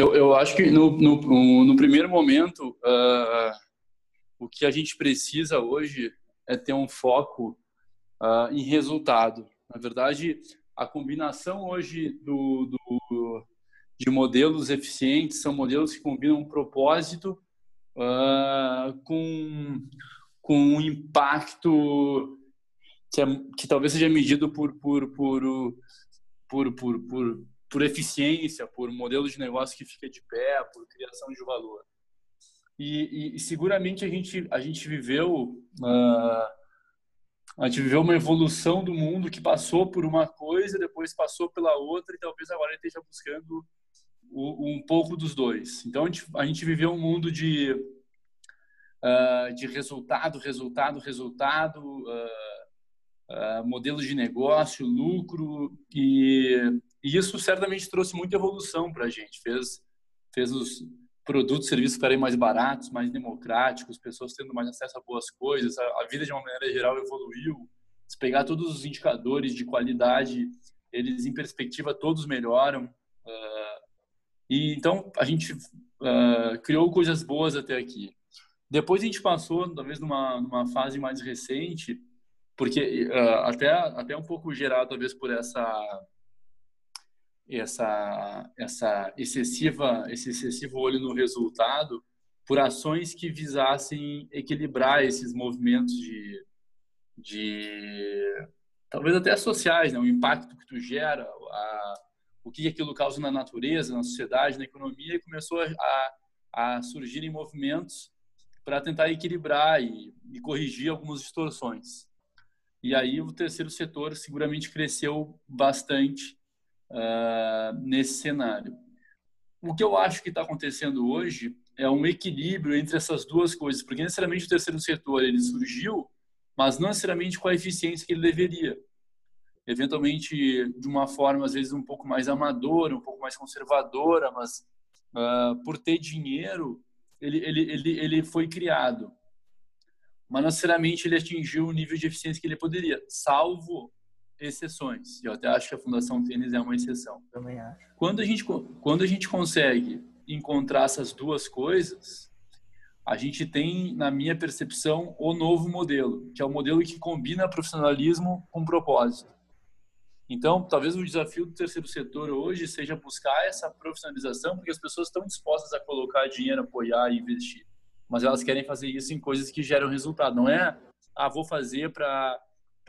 Eu, eu acho que no, no, no primeiro momento, uh, o que a gente precisa hoje é ter um foco uh, em resultado. Na verdade, a combinação hoje do, do, de modelos eficientes são modelos que combinam um propósito uh, com, com um impacto que, é, que talvez seja medido por, por, por, por, por, por, por eficiência, por modelo de negócio que fica de pé, por criação de valor. E, e, e seguramente a gente, a gente viveu uh, a gente viveu uma evolução do mundo que passou por uma coisa, depois passou pela outra, e talvez agora esteja buscando o, um pouco dos dois. Então, a gente, a gente viveu um mundo de, uh, de resultado, resultado, resultado, uh, modelos de negócio, lucro, e, e, isso certamente trouxe muita evolução para a gente, fez, fez os produtos e serviços ficarem mais baratos, mais democráticos, pessoas tendo mais acesso a boas coisas, a, a vida de uma maneira geral evoluiu. Se pegar todos os indicadores de qualidade, eles em perspectiva todos melhoram. Uh, e então a gente uh, criou coisas boas até aqui. Depois a gente passou, talvez numa, numa fase mais recente, porque uh, até até um pouco gerado talvez por essa essa essa excessiva esse excessivo olho no resultado por ações que visassem equilibrar esses movimentos de, de talvez até sociais, né? o impacto que tu gera, a, o que aquilo causa na natureza, na sociedade, na economia, e começou a, a surgir em movimentos para tentar equilibrar e, e corrigir algumas distorções. E aí o terceiro setor seguramente cresceu bastante uh, nesse cenário. O que eu acho que está acontecendo hoje é um equilíbrio entre essas duas coisas, porque necessariamente o terceiro setor ele surgiu, mas não necessariamente com a eficiência que ele deveria. Eventualmente de uma forma às vezes um pouco mais amadora, um pouco mais conservadora, mas uh, por ter dinheiro ele, ele, ele, ele foi criado. Mas necessariamente ele atingiu o nível de eficiência que ele poderia, salvo exceções. Eu até acho que a Fundação Tênis é uma exceção. Também acho. Quando a gente, quando a gente consegue encontrar essas duas coisas, a gente tem, na minha percepção, o novo modelo, que é o modelo que combina profissionalismo com propósito. Então, talvez o desafio do terceiro setor hoje seja buscar essa profissionalização, porque as pessoas estão dispostas a colocar dinheiro, apoiar e investir. Mas elas querem fazer isso em coisas que geram resultado. Não é, ah, vou fazer para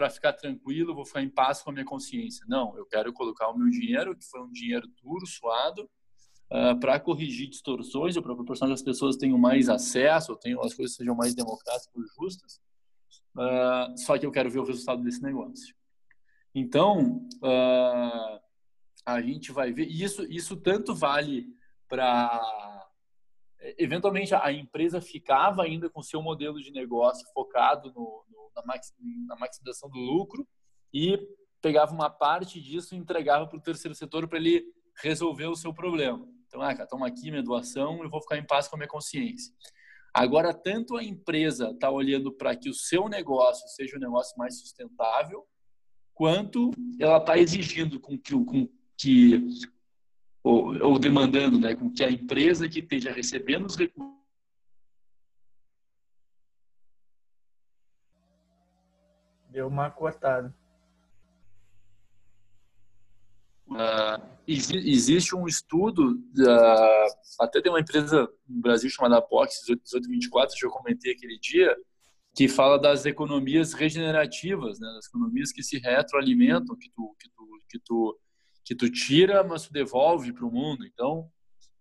para ficar tranquilo, vou ficar em paz com a minha consciência. Não, eu quero colocar o meu dinheiro, que foi um dinheiro duro, suado, uh, para corrigir distorções, ou para proporcionar que as pessoas tenham mais acesso, ou tenham, as coisas sejam mais democráticas e justas. Uh, só que eu quero ver o resultado desse negócio. Então, uh, a gente vai ver. Isso, isso tanto vale para. Eventualmente, a empresa ficava ainda com seu modelo de negócio focado no, na, na maximização do lucro e pegava uma parte disso e entregava para o terceiro setor para ele resolver o seu problema. Então, ah, cara, toma aqui minha doação, eu vou ficar em paz com a minha consciência. Agora, tanto a empresa está olhando para que o seu negócio seja um negócio mais sustentável, quanto ela está exigindo com que, com que ou, ou, demandando, né, com que a empresa que esteja recebendo os recursos Deu uma cortada. Uh, existe um estudo, uh, até tem uma empresa no Brasil chamada Pox 1824, que eu comentei aquele dia, que fala das economias regenerativas, né, das economias que se retroalimentam, que tu, que tu, que tu, que tu tira, mas tu devolve para o mundo. Então,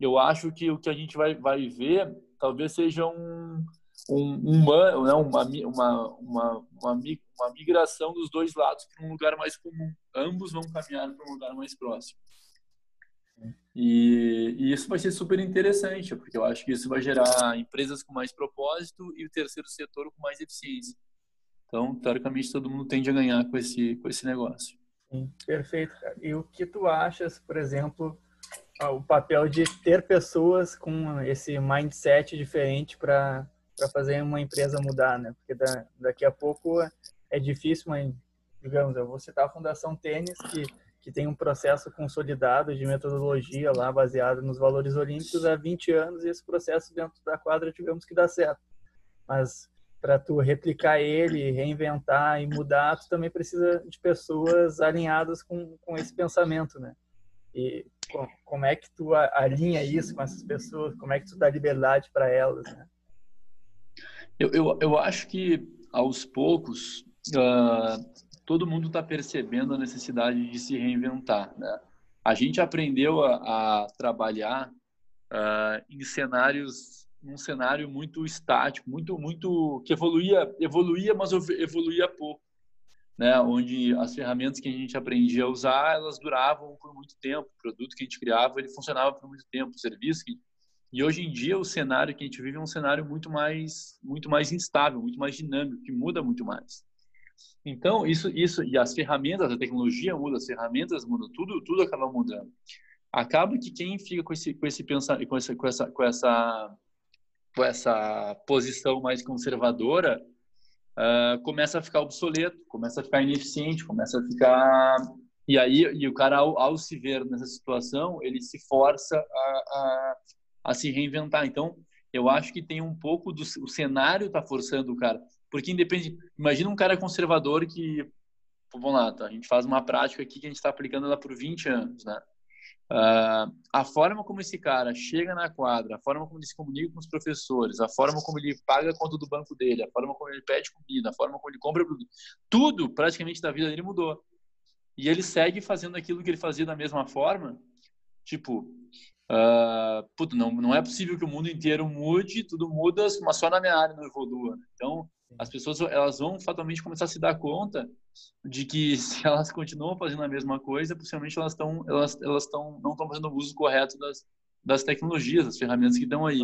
eu acho que o que a gente vai, vai ver talvez seja um, um, uma, né, uma, uma, uma, uma, uma migração dos dois lados para um lugar mais comum. Ambos vão caminhar para um lugar mais próximo. E, e, isso vai ser super interessante, porque eu acho que isso vai gerar empresas com mais propósito e o terceiro setor com mais eficiência. Então, teoricamente, todo mundo tende a ganhar com esse, com esse negócio. Sim, perfeito. E o que tu achas, por exemplo, o papel de ter pessoas com esse mindset diferente para fazer uma empresa mudar, né? Porque da, daqui a pouco é difícil, mas digamos, eu vou citar a Fundação Tênis que que tem um processo consolidado de metodologia lá baseado nos valores olímpicos há 20 anos e esse processo dentro da quadra tivemos que dar certo. Mas para tu replicar ele, reinventar e mudar, tu também precisa de pessoas alinhadas com, com esse pensamento, né? E como é que tu alinha isso com essas pessoas? Como é que tu dá liberdade para elas, né? Eu, eu, eu acho que aos poucos uh, todo mundo está percebendo a necessidade de se reinventar, né? A gente aprendeu a, a trabalhar uh, em cenários num cenário muito estático, muito muito que evoluía, evoluía, mas evoluía pouco, né? Onde as ferramentas que a gente aprendia a usar, elas duravam por muito tempo, o produto que a gente criava, ele funcionava por muito tempo, o serviço que... e hoje em dia o cenário que a gente vive é um cenário muito mais muito mais instável, muito mais dinâmico, que muda muito mais. Então, isso isso e as ferramentas, a tecnologia muda, as ferramentas mudam, tudo tudo acaba mudando. Acaba que quem fica com esse com esse pensar com essa com essa com essa essa posição mais conservadora, uh, começa a ficar obsoleto, começa a ficar ineficiente, começa a ficar e aí e o cara ao, ao se ver nessa situação ele se força a, a, a, se reinventar. Então eu acho que tem um pouco do o cenário está forçando o cara, porque independe. Imagina um cara conservador que vamos lá, tá? a gente faz uma prática aqui que a gente está aplicando ela por 20 anos, né? Uh, a forma como esse cara chega na quadra, a forma como ele se comunica com os professores, a forma como ele paga a conta do banco dele, a forma como ele pede comida, a forma como ele compra produto, tudo praticamente da vida dele mudou. E ele segue fazendo aquilo que ele fazia da mesma forma, tipo, uh, puto, não, não é possível que o mundo inteiro mude, tudo muda, mas só na minha área não evolua. Né? Então, as pessoas elas vão fatalmente começar a se dar conta de que se elas continuam fazendo a mesma coisa, possivelmente elas estão elas elas estão não estão fazendo o uso correto das das tecnologias, das ferramentas que estão aí.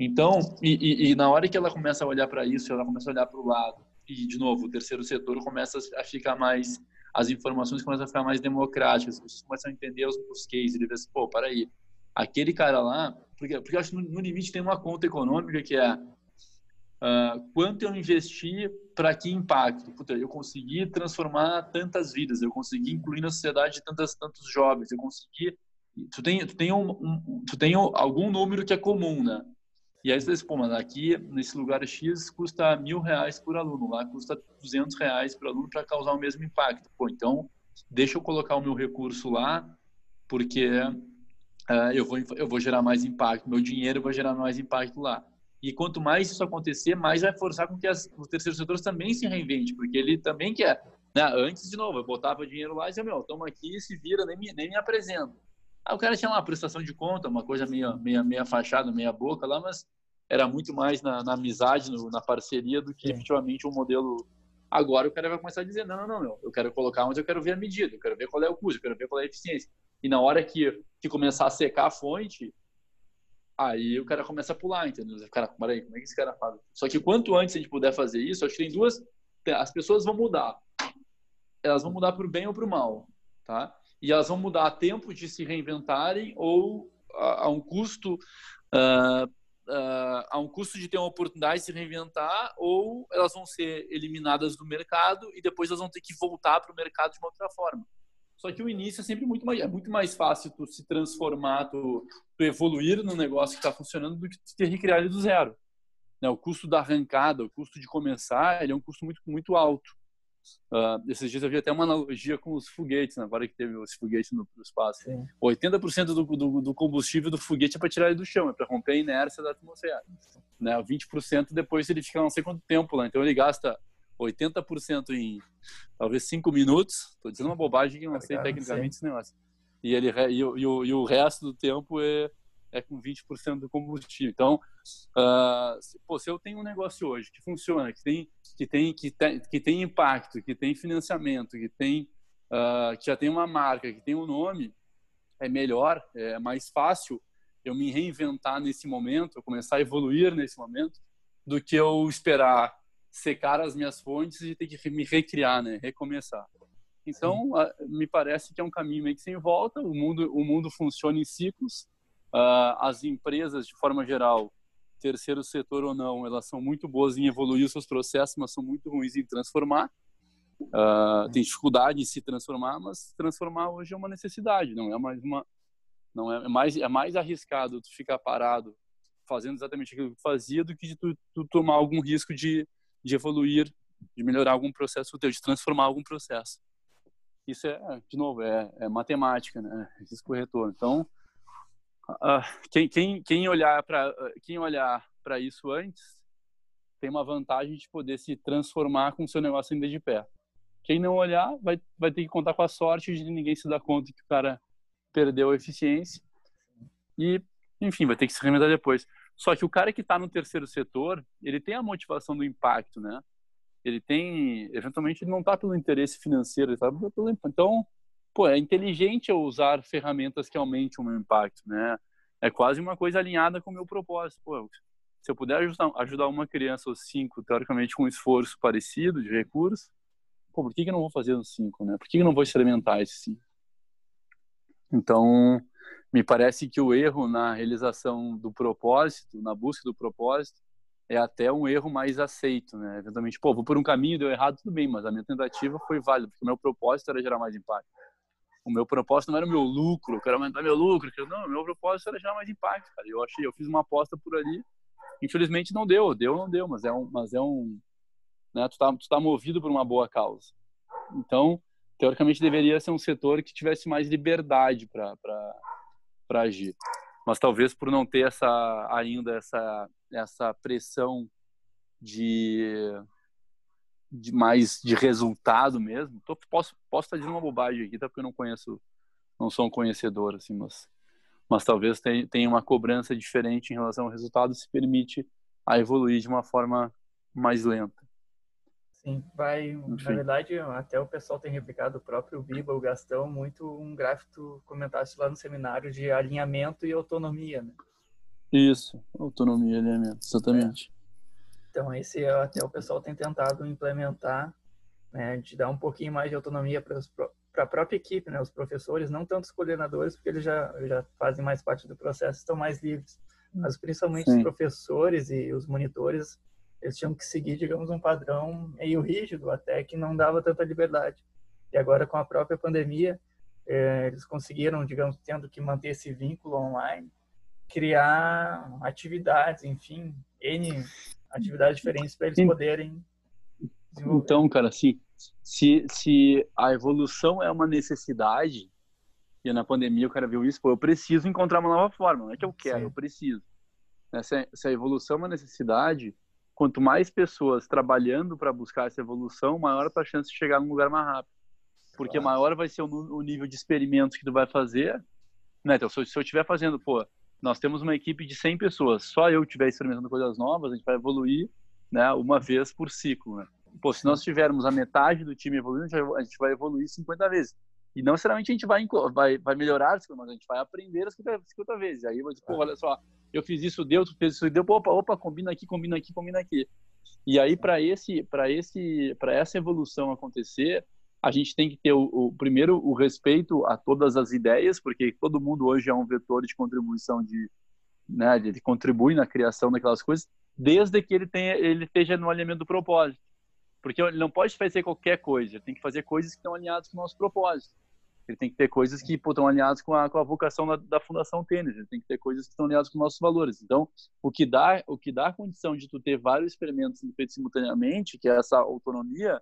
Então, e, e, e na hora que ela começa a olhar para isso, ela começa a olhar para o lado e de novo o terceiro setor começa a ficar mais as informações começam a ficar mais democráticas, as pessoas começam a entender os, os cases, ele vê assim, pô, para aí, aquele cara lá, porque porque eu acho que no, no limite tem uma conta econômica que é Uh, quanto eu investi para que impacto? Puta, eu consegui transformar tantas vidas, eu consegui incluir na sociedade tantas, tantos jovens, eu consegui. Tu tem, tu tem, um, um, tu tem algum número que é comum, né? E aí você diz, pô, mas aqui nesse lugar X custa mil reais por aluno, lá custa 200 reais por aluno para causar o mesmo impacto. Pô, então deixa eu colocar o meu recurso lá, porque uh, eu, vou, eu vou gerar mais impacto, meu dinheiro vai gerar mais impacto lá. E quanto mais isso acontecer, mais vai forçar com que as, os terceiros setores também se reinvente, porque ele também quer. Né? Antes, de novo, eu botava dinheiro lá e dizia, meu, toma aqui, se vira, nem me, nem me apresenta. Aí o cara tinha uma prestação de conta, uma coisa meia, meia, meia fachada, meia boca lá, mas era muito mais na, na amizade, no, na parceria, do que Sim. efetivamente um modelo. Agora o cara vai começar a dizer, não, não, não, meu, eu quero colocar onde eu quero ver a medida, eu quero ver qual é o custo, eu quero ver qual é a eficiência. E na hora que, que começar a secar a fonte, Aí o cara começa a pular, entendeu? Cara, peraí, como é que esse cara faz? Só que quanto antes a gente puder fazer isso, acho que tem duas. As pessoas vão mudar. Elas vão mudar para o bem ou para o mal, tá? E elas vão mudar a tempo de se reinventarem ou a, a um custo. Uh, uh, a um custo de ter uma oportunidade de se reinventar, ou elas vão ser eliminadas do mercado e depois elas vão ter que voltar para o mercado de uma outra forma. Só que o início é sempre muito mais, é muito mais fácil tu se transformar, tu, tu evoluir no negócio que está funcionando do que tu ter recriar ele do zero. Né? O custo da arrancada, o custo de começar, ele é um custo muito, muito alto. Uh, esses dias eu vi até uma analogia com os foguetes, na hora que teve esse foguete no, no espaço. Sim. 80% do, do, do, combustível do foguete é para tirar ele do chão, é para romper a inércia da atmosfera. Né? 20% depois ele fica não sei quanto tempo lá, então ele gasta 80% em talvez 5 minutos. Estou dizendo uma bobagem que não sei tecnicamente esse negócio. E, ele, e, o, e, o, e o resto do tempo é, é com 20% do combustível. Então, uh, se, pô, se eu tenho um negócio hoje que funciona, que tem, que tem, que tem, que tem impacto, que tem financiamento, que, tem, uh, que já tem uma marca, que tem um nome, é melhor, é mais fácil eu me reinventar nesse momento, eu começar a evoluir nesse momento, do que eu esperar secar as minhas fontes e ter que me recriar, né? Recomeçar. Então, me parece que é um caminho meio que sem volta. O mundo, o mundo funciona em ciclos. Uh, as empresas, de forma geral, terceiro setor ou não, elas são muito boas em evoluir os seus processos, mas são muito ruins em transformar. uh, tem dificuldade em se transformar, mas transformar hoje é uma necessidade, não é mais uma não é, é mais é mais arriscado tu ficar parado fazendo exatamente aquilo que tu fazia do que de tu, tu tomar algum risco de, de evoluir, de melhorar algum processo teu, de transformar algum processo. Isso é, de novo, é, é matemática, né? Risco retorno. Então, uh, quem, quem, quem olhar para quem olhar para isso antes tem uma vantagem de poder se transformar com o seu negócio ainda de pé. Quem não olhar vai, vai ter que contar com a sorte de ninguém se dar conta que o cara perdeu a eficiência e, enfim, vai ter que se reinventar depois. Só que o cara que está no terceiro setor, ele tem a motivação do impacto, né? Ele tem, eventualmente, ele não está pelo interesse financeiro, ele está pelo então, pô, é inteligente eu usar ferramentas que aumentem o meu impacto, né? É quase uma coisa alinhada com o meu propósito. Pô, se eu puder ajudar, ajudar uma criança ou cinco, teoricamente com um esforço parecido de recursos, pô, por que, que eu não vou fazer os cinco, né? Por que, que eu não vou experimentar esse cinco? Então, me parece que o erro na realização do propósito, na busca do propósito, é até um erro mais aceito, né? Eventualmente, pô, vou por um caminho, deu errado, tudo bem, mas a minha tentativa foi válida, porque o meu propósito era gerar mais impacto. O meu propósito não era o meu lucro, eu quero aumentar meu lucro, não, o meu propósito era gerar mais impacto, cara. Eu achei, eu fiz uma aposta por ali Infelizmente não deu, deu não deu, mas é um, mas é um, né, tu tá, tu tá movido por uma boa causa. Então, teoricamente deveria ser um setor que tivesse mais liberdade para para agir. Mas talvez por não ter essa ainda essa essa pressão de de mais de resultado mesmo. Tô, posso posso estar dizendo uma bobagem aqui, tá? Porque eu não conheço, não sou um conhecedor assim, mas mas talvez tenha uma cobrança diferente em relação ao resultado, se permite a evoluir de uma forma mais lenta. Sim, vai, Enfim. na verdade, até o pessoal tem replicado, o próprio Biba, o Gastão, muito um gráfico que comentaste lá no seminário de alinhamento e autonomia, né? Isso, autonomia e alinhamento, exatamente. É. Então, esse é, até o pessoal tem tentado implementar, né, de dar um pouquinho mais de autonomia para a própria equipe, né? Os professores, não tanto os coordenadores, porque eles já, já fazem mais parte do processo, estão mais livres. Mas principalmente Sim. os professores e os monitores, eles tinham que seguir, digamos, um padrão meio rígido, até que não dava tanta liberdade. E agora, com a própria pandemia, é, eles conseguiram, digamos, tendo que manter esse vínculo online, criar atividades, enfim, N atividades diferentes para eles poderem desenvolver. Então, cara, assim, se, se a evolução é uma necessidade, e na pandemia o cara viu isso, pô, eu preciso encontrar uma nova forma, não é que eu quero, Sim. eu preciso. Né, se, se a evolução é uma necessidade, quanto mais pessoas trabalhando para buscar essa evolução, maior a tua chance de chegar num lugar mais rápido. Porque claro. maior vai ser o, o, nível de experimentos que tu vai fazer. Né? Então, se eu estiver fazendo, pô, nós temos uma equipe de 100 pessoas, só eu estiver experimentando coisas novas, a gente vai evoluir né, uma vez por ciclo. Né? Pô, se nós tivermos a metade do time evoluindo, a gente vai evoluir 50 vezes. E não necessariamente a gente vai, vai, vai melhorar, mas a gente vai aprender as 50 vezes. Aí eu pô, olha só, eu fiz isso, deu, tu fez isso, deu, opa, opa, combina aqui, combina aqui, combina aqui. E aí, para esse, para esse, para essa evolução acontecer, a gente tem que ter o, o, primeiro o respeito a todas as ideias, porque todo mundo hoje é um vetor de contribuição de, né, ele contribui na criação daquelas coisas, desde que ele tenha, ele esteja no alinhamento do propósito. Porque ele não pode fazer qualquer coisa, ele tem que fazer coisas que estão alinhadas com o nosso propósito. Ele tem que ter coisas que pô, estão alinhadas com a, com a vocação da, da, Fundação Tênis, ele tem que ter coisas que estão alinhadas com nossos valores. Então, o que dá, o que dá a condição de tu ter vários experimentos feitos simultaneamente, que é essa autonomia,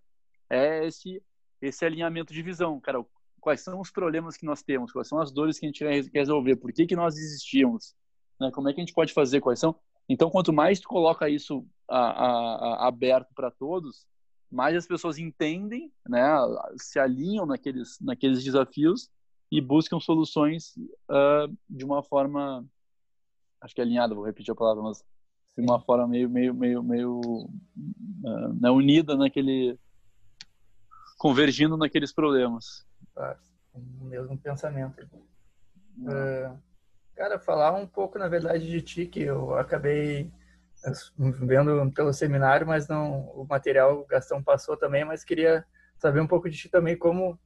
é esse esse alinhamento de visão, cara, quais são os problemas que nós temos, quais são as dores que a gente quer resolver, por que que nós existimos, né? Como é que a gente pode fazer, quais são? Então, quanto mais tu coloca isso a, a, a, aberto para todos, mais as pessoas entendem, né, se alinham naqueles, naqueles desafios e buscam soluções uh, de uma forma, acho que é alinhada, vou repetir a palavra, mas de uma forma meio, meio, meio, meio uh, né, unida naquele, convergindo naqueles problemas. Claro, o mesmo pensamento. Uh, cara, falar um pouco, na verdade, de ti, que eu acabei vendo pelo seminário, mas não o material o Gastão passou também, mas queria saber um pouco de ti também como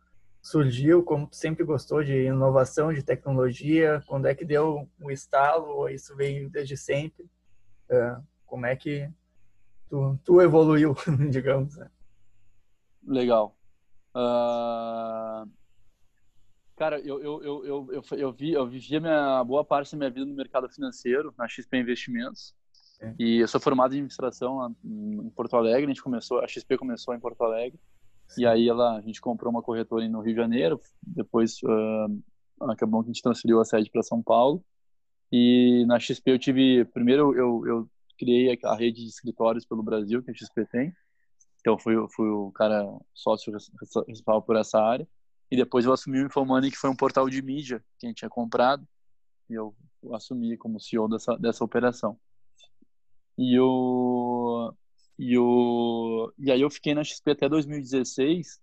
surgiu, como tu sempre gostou de inovação, de tecnologia, quando é que deu o estalo, ou isso veio desde sempre, uh, como é que tu, tu evoluiu, digamos. Né? Legal. Uh, cara, eu, eu, eu, eu, eu, eu, vi, eu vivia minha boa parte da minha vida no mercado financeiro, na XP Investimentos. É. E eu sou formado em administração em Porto Alegre. A gente começou, a XP começou em Porto Alegre. Sim. E aí ela, a gente comprou uma corretora no Rio de Janeiro. Depois uh, acabou que a gente transferiu a sede para São Paulo. E na XP eu tive, primeiro eu, eu criei a rede de escritórios pelo Brasil que a XP tem. Então fui, fui o cara sócio responsável por essa área. E depois eu assumi o Infomoney, que foi um portal de mídia que a gente tinha comprado. E eu assumi como CEO dessa, dessa operação. E o e o e aí eu fiquei na XP até 2016.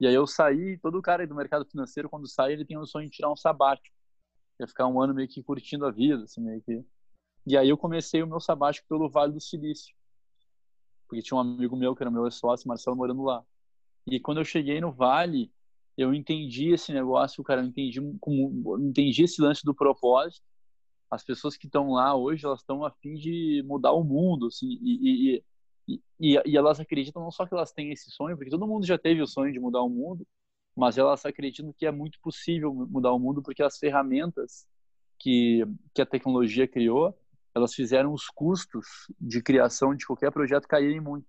E aí eu saí, todo cara do mercado financeiro quando sai, ele tem o sonho de tirar um sabático. Ia ficar um ano meio que curtindo a vida, assim, meio que e aí eu comecei o meu sabático pelo Vale do Silício. Porque tinha um amigo meu que era meu sócio, Marcelo, morando lá. E quando eu cheguei no Vale, eu entendi esse negócio, cara, eu entendi como entendi esse lance do propósito. As pessoas que estão lá hoje, elas estão a fim de mudar o mundo, assim, e, e, e, e, elas acreditam não só que elas têm esse sonho, porque todo mundo já teve o sonho de mudar o mundo, mas elas acreditam que é muito possível mudar o mundo porque as ferramentas que, que a tecnologia criou, elas fizeram os custos de criação de qualquer projeto caírem muito,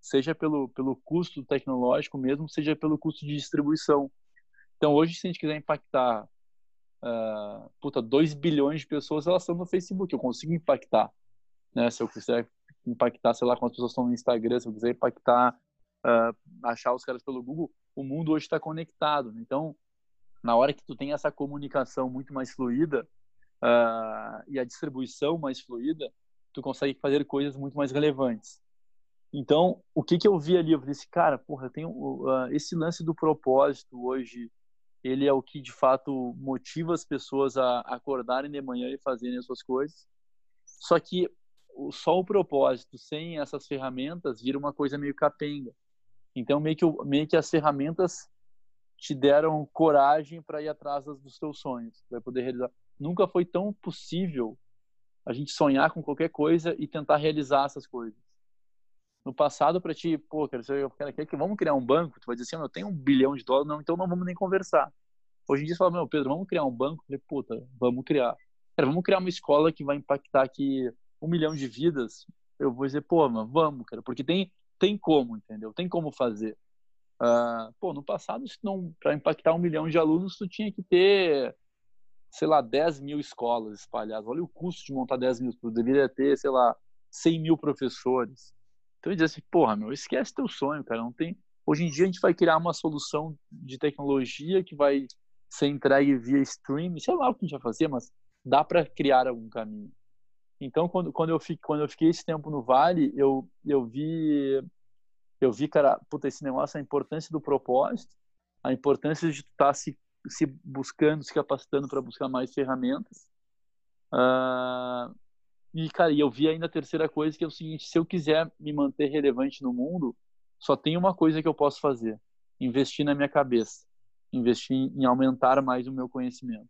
seja pelo, pelo custo tecnológico mesmo, seja pelo custo de distribuição. Então, hoje, se a gente quiser impactar uh, puta, 2 bilhões de pessoas, elas estão no Facebook, eu consigo impactar. Né? Se eu quiser impactar, sei lá, quantas pessoas estão no Instagram, se eu quiser impactar, uh, achar os caras pelo Google, o mundo hoje está conectado. Então, na hora que tu tem essa comunicação muito mais fluida, uh, e a distribuição mais fluida, tu consegue fazer coisas muito mais relevantes. Então, o que que eu vi ali? Eu falei assim, cara, porra, tenho uh, esse lance do propósito hoje, ele é o que de fato motiva as pessoas a acordarem de manhã e fazerem as suas coisas. Só que só o propósito sem essas ferramentas vira uma coisa meio capenga. Então, meio que, meio que as ferramentas te deram coragem para ir atrás dos teus sonhos, para poder realizar nunca foi tão possível a gente sonhar com qualquer coisa e tentar realizar essas coisas. No passado, para ti, pô, quero ser, quero, que vamos criar um banco, tu vai dizer assim, eu tenho um bilhão de dólares, não, então não vamos nem conversar. Hoje em dia, você fala, meu, Pedro, vamos criar um banco? Eu falei, puta, vamos criar. Cara, vamos criar uma escola que vai impactar aqui um milhão de vidas. Eu vou dizer, pô, mano, vamos, cara, porque tem, tem como, entendeu? Tem como fazer. Uh, pô, no passado, para impactar um milhão de alunos, tu tinha que ter sei lá, 10 mil escolas espalhadas. Olha o custo de montar 10 mil. Tu deveria ter, sei lá, 100 mil professores. Então eu dizia assim, porra, meu, esquece teu sonho, cara. Não tem. Hoje em dia a gente vai criar uma solução de tecnologia que vai ser entregue via streaming. Sei lá o que a gente vai fazer, mas dá para criar algum caminho. Então quando, quando eu fiquei quando eu fiquei esse tempo no Vale, eu eu vi eu vi, cara, puta, esse negócio, a importância do propósito, a importância de estar tá se se buscando, se capacitando para buscar mais ferramentas. Uh, e, cara, eu vi ainda a terceira coisa, que é o seguinte: se eu quiser me manter relevante no mundo, só tem uma coisa que eu posso fazer: investir na minha cabeça, investir em aumentar mais o meu conhecimento.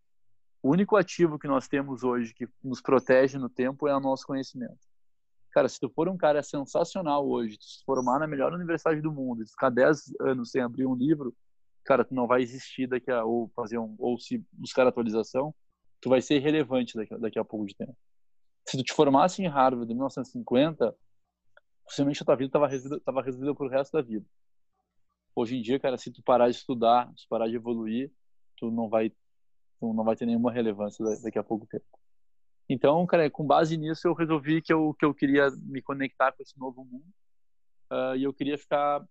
O único ativo que nós temos hoje que nos protege no tempo é o nosso conhecimento. Cara, se tu for um cara sensacional hoje, se formar na melhor universidade do mundo, e ficar 10 anos sem abrir um livro, cara, tu não vai existir daqui a ou fazer um ou se buscar atualização, tu vai ser relevante daqui, daqui a pouco de tempo. Se tu te formasse em Harvard em 1950, possivelmente a tua vida estava resolvida, tava resolvida pro resto da vida. Hoje em dia, cara, se tu parar de estudar, se parar de evoluir, tu não vai tu não vai ter nenhuma relevância daqui a pouco tempo. Então, cara, com base nisso, eu resolvi que eu que eu queria me conectar com esse novo mundo. Uh, e eu queria ficar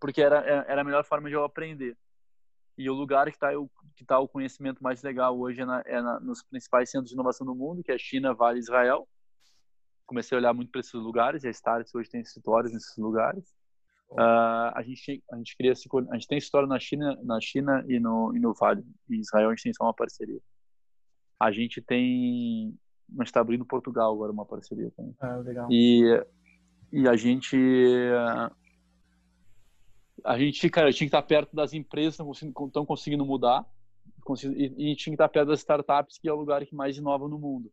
porque era, era a melhor forma de eu aprender. E o lugar que está que tá o conhecimento mais legal hoje é, na, é na, nos principais centros de inovação do mundo, que é China, Vale, Israel. Comecei a olhar muito para esses lugares, e a Starts hoje tem escritórios nesses lugares. Uh, a gente a gente cria a gente tem história na China na China e no e no Vale em Israel a gente tem só uma parceria a gente tem a gente está abrindo Portugal agora uma parceria também ah, legal. e e a gente a gente, cara, tinha que estar perto das empresas que estão conseguindo mudar e, e tinha que estar perto das startups, que é o lugar que mais inova no mundo.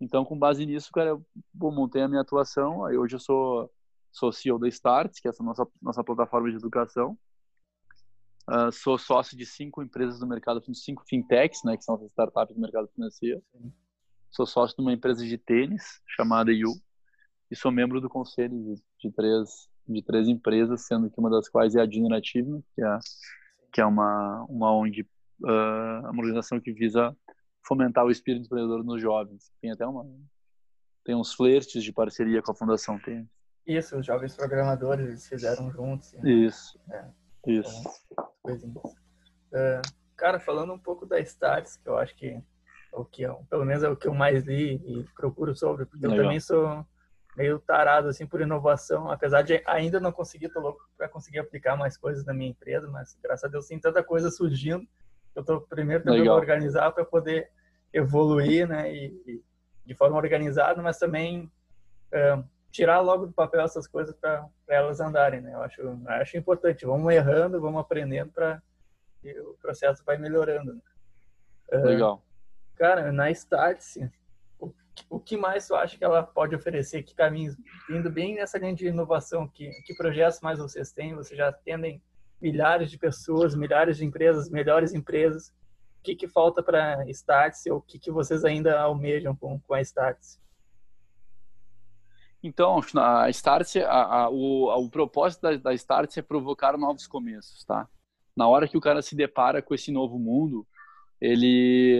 Então, com base nisso, cara, eu montei a minha atuação. Aí hoje eu sou, sou CEO da Starts, que é essa nossa, nossa plataforma de educação. Uh, sou sócio de cinco empresas do mercado, cinco fintechs, né, que são as startups do mercado financeiro. Sim. Sou sócio de uma empresa de tênis chamada You e sou membro do conselho de, de três de três empresas, sendo que uma das quais é a Generative, que é que é uma uma ONG, uh, uma organização que visa fomentar o espírito empreendedor nos jovens. Tem até uma tem uns flertes de parceria com a Fundação Tênis. Isso, os jovens programadores eles fizeram juntos. Né? Isso. É. Isso. Coisinhas. Uh, cara, falando um pouco da Starts, que eu acho que é o que eu, pelo menos é o que eu mais li e procuro sobre, porque Legal. eu também sou meio tarado assim por inovação, apesar de ainda não conseguir, tô louco para conseguir aplicar mais coisas na minha empresa, mas graças a Deus tem tanta coisa surgindo. Eu tô primeiro tentando Legal. organizar para poder evoluir, né, e, e, de forma organizada, mas também tirar logo do papel essas coisas para elas andarem, né? Eu acho, eu acho importante. Vamos errando, vamos aprendendo para o processo vai melhorando. Né? Legal. Uh, cara, na Startse, o, que mais tu acha que ela pode oferecer? Que caminhos? Indo bem nessa linha de inovação, que, que projetos mais vocês têm? Vocês já atendem milhares de pessoas, milhares de empresas, melhores empresas. O que, que falta para Startse ou o que, que vocês ainda almejam com, com a Startse? Então, a Start, a, a, o, a, o propósito da, da é provocar novos começos, tá? Na hora que o cara se depara com esse novo mundo, ele,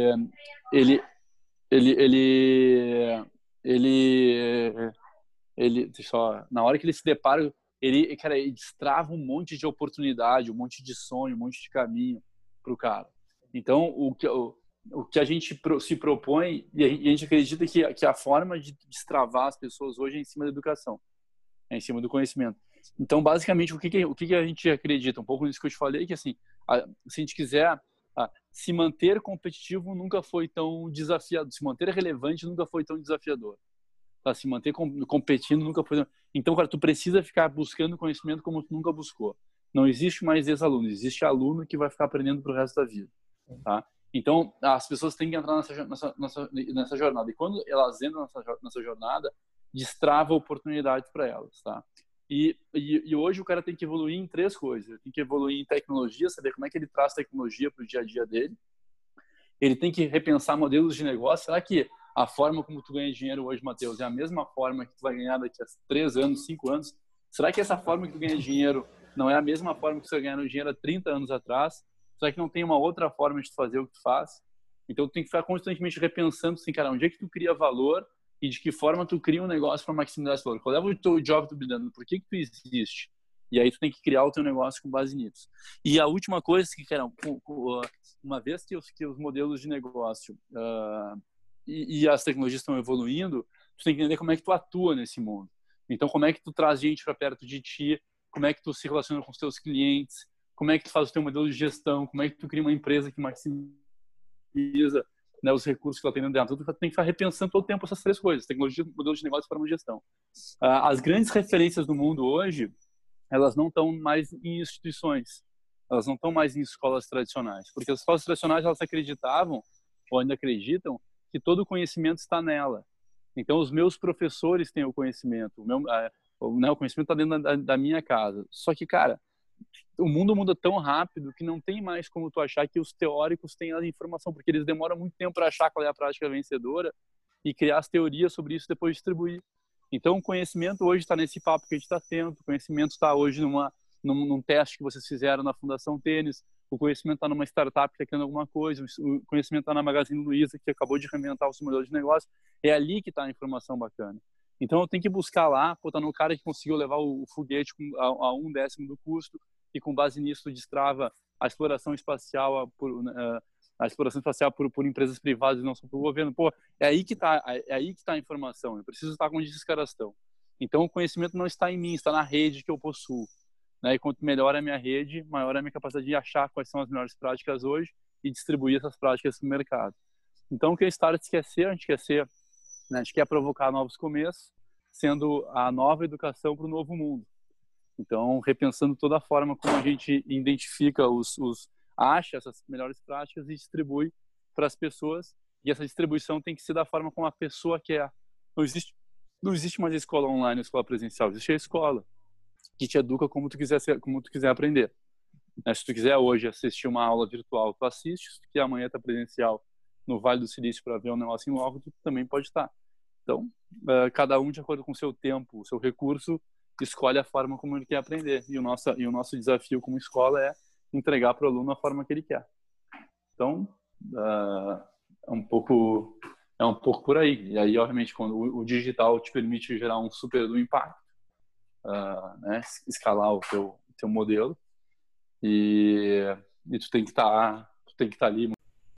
ele, ele, ele, ele, ele, só, na hora que ele se depara, ele, cara, ele destrava um monte de oportunidade, um monte de sonho, um monte de caminho para o cara. Então, o que o, o que a gente se propõe e a gente acredita que, que a forma de destravar as pessoas hoje é em cima da educação, é em cima do conhecimento. Então, basicamente, o que, que o que, que a gente acredita? Um pouco nisso que eu te falei, que assim, a, se a gente quiser se manter competitivo nunca foi tão desafiador, se manter relevante nunca foi tão desafiador. Tá? Se manter com, competindo nunca foi tão... Então, cara, tu precisa ficar buscando conhecimento como tu nunca buscou. Não existe mais ex-aluno, existe aluno que vai ficar aprendendo pro resto da vida. Tá? Então, as pessoas têm que entrar nessa, nessa, nessa, nessa jornada. E quando elas entram nessa, nessa jornada, destrava oportunidades para elas, tá? E, e, e, hoje o cara tem que evoluir em três coisas. Ele tem que evoluir em tecnologia, saber como é que ele traz tecnologia para o dia a dia dele. Ele tem que repensar modelos de negócio. Será que a forma como tu ganha dinheiro hoje, Matheus, é a mesma forma que tu vai ganhar daqui a três anos, cinco anos? Será que essa forma que tu ganha dinheiro não é a mesma forma que você ganhou dinheiro há 30 anos atrás? Será que não tem uma outra forma de fazer o que tu faz? Então, tu tem que ficar constantemente repensando assim, cara, onde é que tu cria valor e de que forma tu cria um negócio para maximizar esse valor? Qual é o teu job tu brilhando? Por que que tu existe? E aí tu tem que criar o teu negócio com base nisso. E a última coisa que, cara, uma vez que os, que os modelos de negócio uh, e, e, as tecnologias estão evoluindo, tu tem que entender como é que tu atua nesse mundo. Então, como é que tu traz gente para perto de ti? Como é que tu se relaciona com os teus clientes? como é que tu faz o teu modelo de gestão, como é que tu cria uma empresa que maximiza né, os recursos que ela tem dentro. Tu tem que estar repensando todo o tempo essas três coisas, tecnologia, modelo de negócio e forma de gestão. Ah, as grandes referências do mundo hoje, elas não estão mais em instituições, elas não estão mais em escolas tradicionais, porque as escolas tradicionais elas acreditavam, ou ainda acreditam, que todo o conhecimento está nela. Então, os meus professores têm o conhecimento, o, meu, ah, né, o conhecimento está dentro da, da minha casa. Só que, cara, o mundo muda tão rápido que não tem mais como tu achar que os teóricos têm a informação, porque eles demoram muito tempo para achar qual é a prática vencedora e criar as teorias sobre isso depois distribuir. Então, o conhecimento hoje está nesse papo que a gente está tendo, o conhecimento está hoje numa, num, num, teste que vocês fizeram na Fundação Tênis, o conhecimento está numa startup que está criando alguma coisa, o conhecimento está na Magazine Luiza, que acabou de reinventar o modelo de negócio. É ali que está a informação bacana. Então, eu tenho que buscar lá, botar no cara que conseguiu levar o, foguete a, a um décimo do custo, e com base nisso destrava a exploração espacial por, uh, a exploração espacial por, por empresas privadas e não só pelo governo. Pô, é aí que está é aí que tá a informação. Eu preciso estar onde esses caras estão. Então o conhecimento não está em mim, está na rede que eu possuo. Né? E quanto melhor é a minha rede, maior é a minha capacidade de achar quais são as melhores práticas hoje e distribuir essas práticas no mercado. Então o que a Startups quer ser, a gente quer ser, né? a gente quer provocar novos começos, sendo a nova educação para o novo mundo. Então, repensando toda a forma como a gente identifica os, os acha essas melhores práticas e distribui para as pessoas. E essa distribuição tem que ser da forma como a pessoa quer. Não existe, não existe mais escola online, escola presencial. Existe a escola que te educa como tu quiser, ser, como tu quiser aprender. Né? Se tu quiser hoje assistir uma aula virtual, tu assiste. Se tu quer amanhã tá presencial no Vale do Silício para ver um negócio em loco, tu também pode estar. Então, uh, cada um de acordo com o seu tempo, o seu recurso, escolhe a forma como ele quer aprender. E o nosso, e o nosso desafio como escola é entregar para o aluno a forma que ele quer. Então, uh, é um pouco é um pouco por aí. E aí, obviamente, quando o, digital te permite gerar um super do impacto, uh, né? escalar o teu, teu modelo, e, e tu tem que estar tá, tu tem que estar tá ali